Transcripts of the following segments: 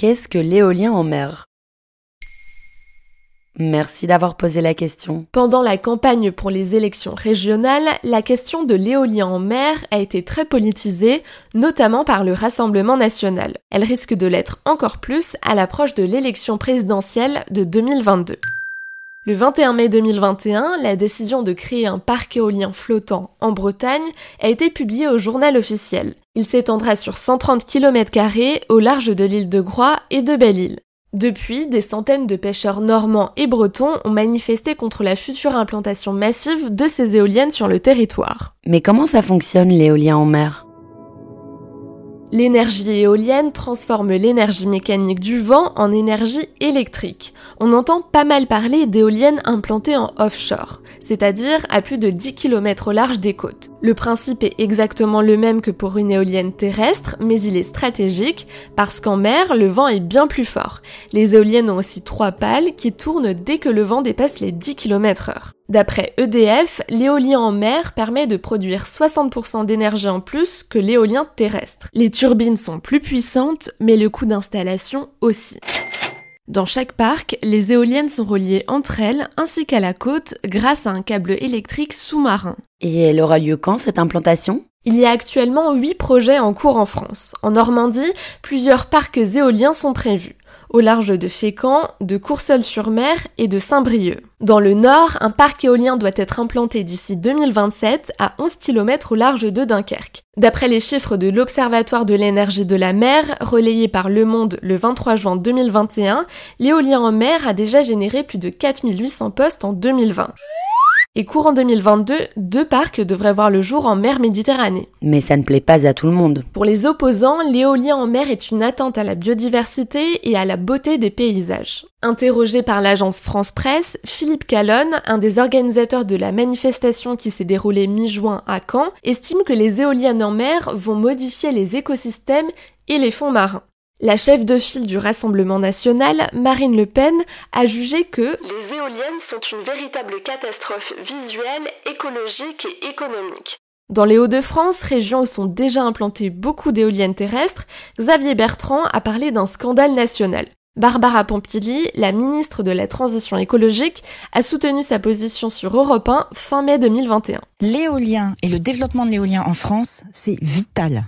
Qu'est-ce que l'éolien en mer? Merci d'avoir posé la question. Pendant la campagne pour les élections régionales, la question de l'éolien en mer a été très politisée, notamment par le Rassemblement national. Elle risque de l'être encore plus à l'approche de l'élection présidentielle de 2022. Le 21 mai 2021, la décision de créer un parc éolien flottant en Bretagne a été publiée au journal officiel. Il s'étendra sur 130 km au large de l'île de Groix et de Belle-Île. Depuis, des centaines de pêcheurs normands et bretons ont manifesté contre la future implantation massive de ces éoliennes sur le territoire. Mais comment ça fonctionne l'éolien en mer? L'énergie éolienne transforme l'énergie mécanique du vent en énergie électrique. On entend pas mal parler d'éoliennes implantées en offshore, c'est-à-dire à plus de 10 km au large des côtes. Le principe est exactement le même que pour une éolienne terrestre, mais il est stratégique parce qu'en mer, le vent est bien plus fort. Les éoliennes ont aussi trois pales qui tournent dès que le vent dépasse les 10 km heure. D'après EDF, l'éolien en mer permet de produire 60% d'énergie en plus que l'éolien terrestre. Les turbines sont plus puissantes, mais le coût d'installation aussi. Dans chaque parc, les éoliennes sont reliées entre elles ainsi qu'à la côte grâce à un câble électrique sous-marin. Et elle aura lieu quand cette implantation? Il y a actuellement 8 projets en cours en France. En Normandie, plusieurs parcs éoliens sont prévus au large de Fécamp, de Courseulles-sur-Mer et de Saint-Brieuc. Dans le nord, un parc éolien doit être implanté d'ici 2027 à 11 km au large de Dunkerque. D'après les chiffres de l'Observatoire de l'énergie de la mer, relayé par Le Monde le 23 juin 2021, l'éolien en mer a déjà généré plus de 4800 postes en 2020. Et courant 2022, deux parcs devraient voir le jour en mer Méditerranée. Mais ça ne plaît pas à tout le monde. Pour les opposants, l'éolien en mer est une atteinte à la biodiversité et à la beauté des paysages. Interrogé par l'agence France Presse, Philippe Calonne, un des organisateurs de la manifestation qui s'est déroulée mi-juin à Caen, estime que les éoliennes en mer vont modifier les écosystèmes et les fonds marins. La chef de file du Rassemblement national, Marine Le Pen, a jugé que les éoliennes sont une véritable catastrophe visuelle, écologique et économique. Dans les Hauts-de-France, région où sont déjà implantées beaucoup d'éoliennes terrestres, Xavier Bertrand a parlé d'un scandale national. Barbara Pompili, la ministre de la Transition écologique, a soutenu sa position sur Europe 1 fin mai 2021. L'éolien et le développement de l'éolien en France, c'est vital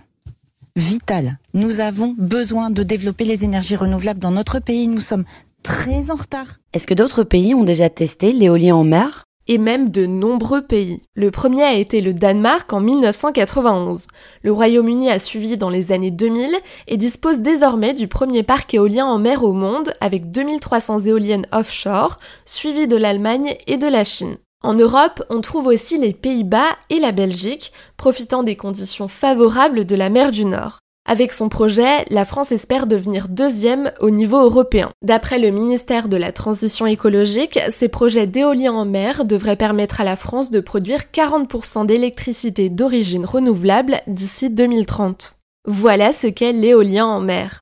vital. Nous avons besoin de développer les énergies renouvelables dans notre pays. Nous sommes très en retard. Est-ce que d'autres pays ont déjà testé l'éolien en mer? Et même de nombreux pays. Le premier a été le Danemark en 1991. Le Royaume-Uni a suivi dans les années 2000 et dispose désormais du premier parc éolien en mer au monde avec 2300 éoliennes offshore, suivi de l'Allemagne et de la Chine. En Europe, on trouve aussi les Pays-Bas et la Belgique, profitant des conditions favorables de la mer du Nord. Avec son projet, la France espère devenir deuxième au niveau européen. D'après le ministère de la Transition écologique, ces projets d'éolien en mer devraient permettre à la France de produire 40% d'électricité d'origine renouvelable d'ici 2030. Voilà ce qu'est l'éolien en mer.